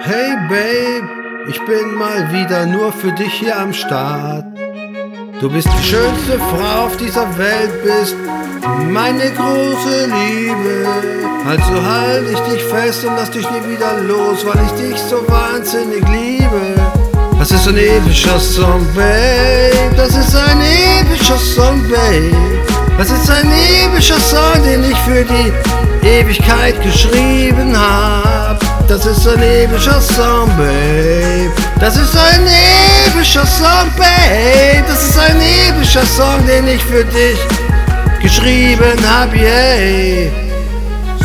Hey Babe, ich bin mal wieder nur für dich hier am Start. Du bist die schönste Frau auf dieser Welt, bist meine große Liebe. Also halt ich dich fest und lass dich nie wieder los, weil ich dich so wahnsinnig liebe. Das ist ein epischer Song, Babe. Das ist ein epischer Song, Babe. Das ist ein epischer Song, den ich für die Ewigkeit geschrieben hab. Das ist ein epischer Song, Babe. Das ist ein epischer Song, Babe. Das ist ein epischer Song, den ich für dich geschrieben hab, yeah.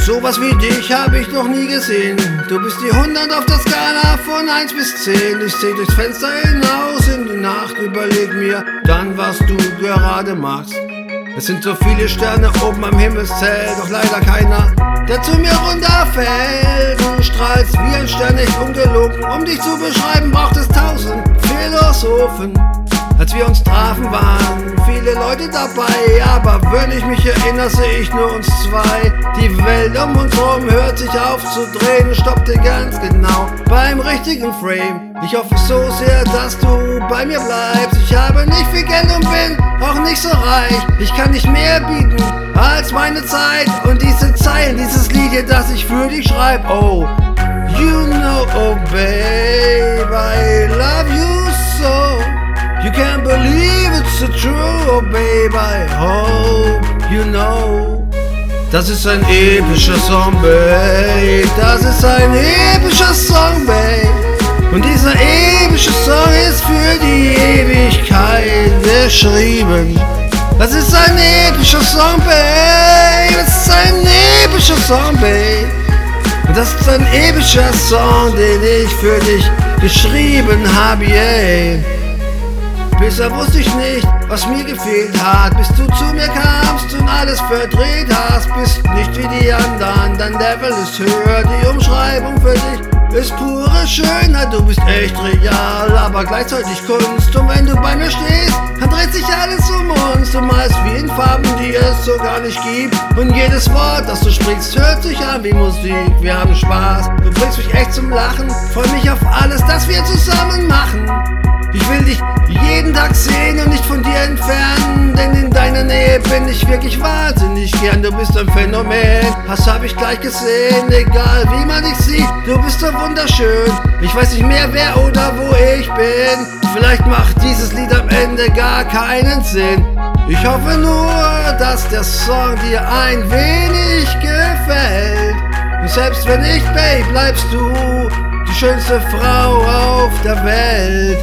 Sowas wie dich hab ich noch nie gesehen. Du bist die 100 auf der Skala von 1 bis 10. Ich seh durchs Fenster hinaus in die Nacht, überleg mir dann, was du gerade machst. Es sind so viele Sterne oben am Himmelszelt, doch leider keiner, der zu mir runterfällt. Strahlst wie ein Stern, nicht ungelogen. Um dich zu beschreiben, braucht es tausend Philosophen. Als wir uns trafen, waren viele Leute dabei, aber wenn ich mich erinnere, sehe ich nur uns zwei. Die Welt um uns herum hört sich auf zu drehen stoppte ganz genau beim richtigen Frame. Ich hoffe so sehr, dass du bei mir bleibst. Ich habe nicht viel Geld und bin auch nicht so reich. Ich kann nicht mehr bieten als meine Zeit und diese Zeilen, dieses Lied hier, das ich für dich schreibe. Oh, oh babe, I love you so. You can't believe it's so true, oh babe, I hope you know. Das ist ein epischer Song, babe. Das ist ein epischer Song, babe. Und dieser epische Song ist für die Ewigkeit geschrieben. Das ist ein epischer Song, babe. Das ist ein epischer Song, babe. Das ist ein epischer Song, den ich für dich geschrieben habe, yeah. Bisher wusste ich nicht, was mir gefehlt hat, bis du zu mir kamst und alles verdreht hast. Bist nicht wie die anderen, dein Level ist höher. Die Umschreibung für dich ist pure Schönheit. Du bist echt real, aber gleichzeitig Kunst. Und wenn du bei mir stehst, so gar nicht gibt. Und jedes Wort, das du sprichst, hört sich an wie Musik. Wir haben Spaß, du bringst mich echt zum Lachen. Freu mich auf alles, das wir zusammen machen. Ich will dich jeden Tag sehen und nicht von dir entfernen, denn in deiner Nähe bin ich wirklich wahnsinnig gern. Du bist ein Phänomen, das hab ich gleich gesehen, egal wie man dich sieht, du bist so wunderschön. Ich weiß nicht mehr wer oder wo ich bin, vielleicht macht dieses Lied am Ende gar keinen Sinn. Ich hoffe nur, dass der Song dir ein wenig gefällt. Und selbst wenn nicht, Babe, bleibst du die schönste Frau auf der Welt.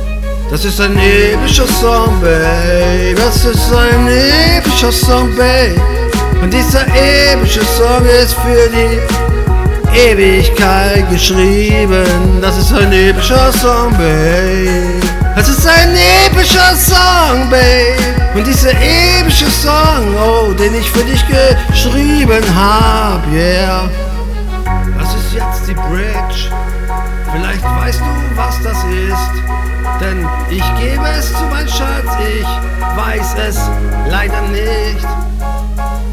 Das ist ein epischer Song, babe. Das ist ein epischer Song, babe. Und dieser epische Song ist für die Ewigkeit geschrieben. Das ist ein epischer Song, babe. Das ist ein epischer Song, babe. Und dieser epische Song, oh, den ich für dich geschrieben hab, yeah. Das ist jetzt die Bridge. Vielleicht weißt du, was das ist. Denn ich gebe es zu, mein Schatz, ich weiß es leider nicht.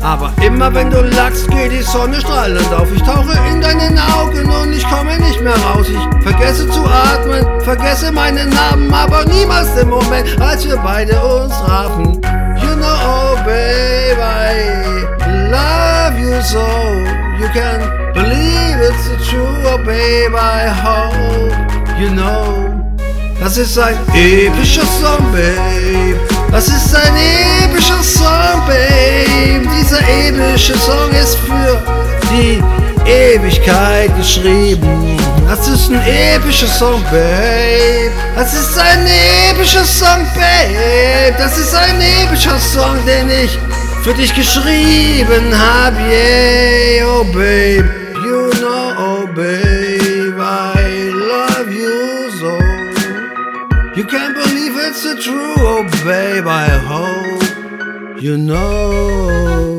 Aber immer wenn du lachst, geht die Sonne strahlend auf. Ich tauche in deinen Augen und ich komme nicht mehr raus. Ich vergesse zu atmen, vergesse meinen Namen, aber niemals den Moment, als wir beide uns trafen. You know, oh babe, I love you so. You can believe it's the truth, oh babe, I hope you know. Das ist ein epischer Song, babe. Das ist ein epischer epische Song ist für die Ewigkeit geschrieben. Das ist ein epischer Song, babe. Das ist ein epischer Song, babe. Das ist ein epischer Song, den ich für dich geschrieben hab, yeah, oh babe. You know, oh babe, I love you so. You can't believe it's the true, oh babe, I hope you know.